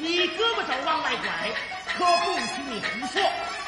你胳膊肘往外拐可不许你胡说。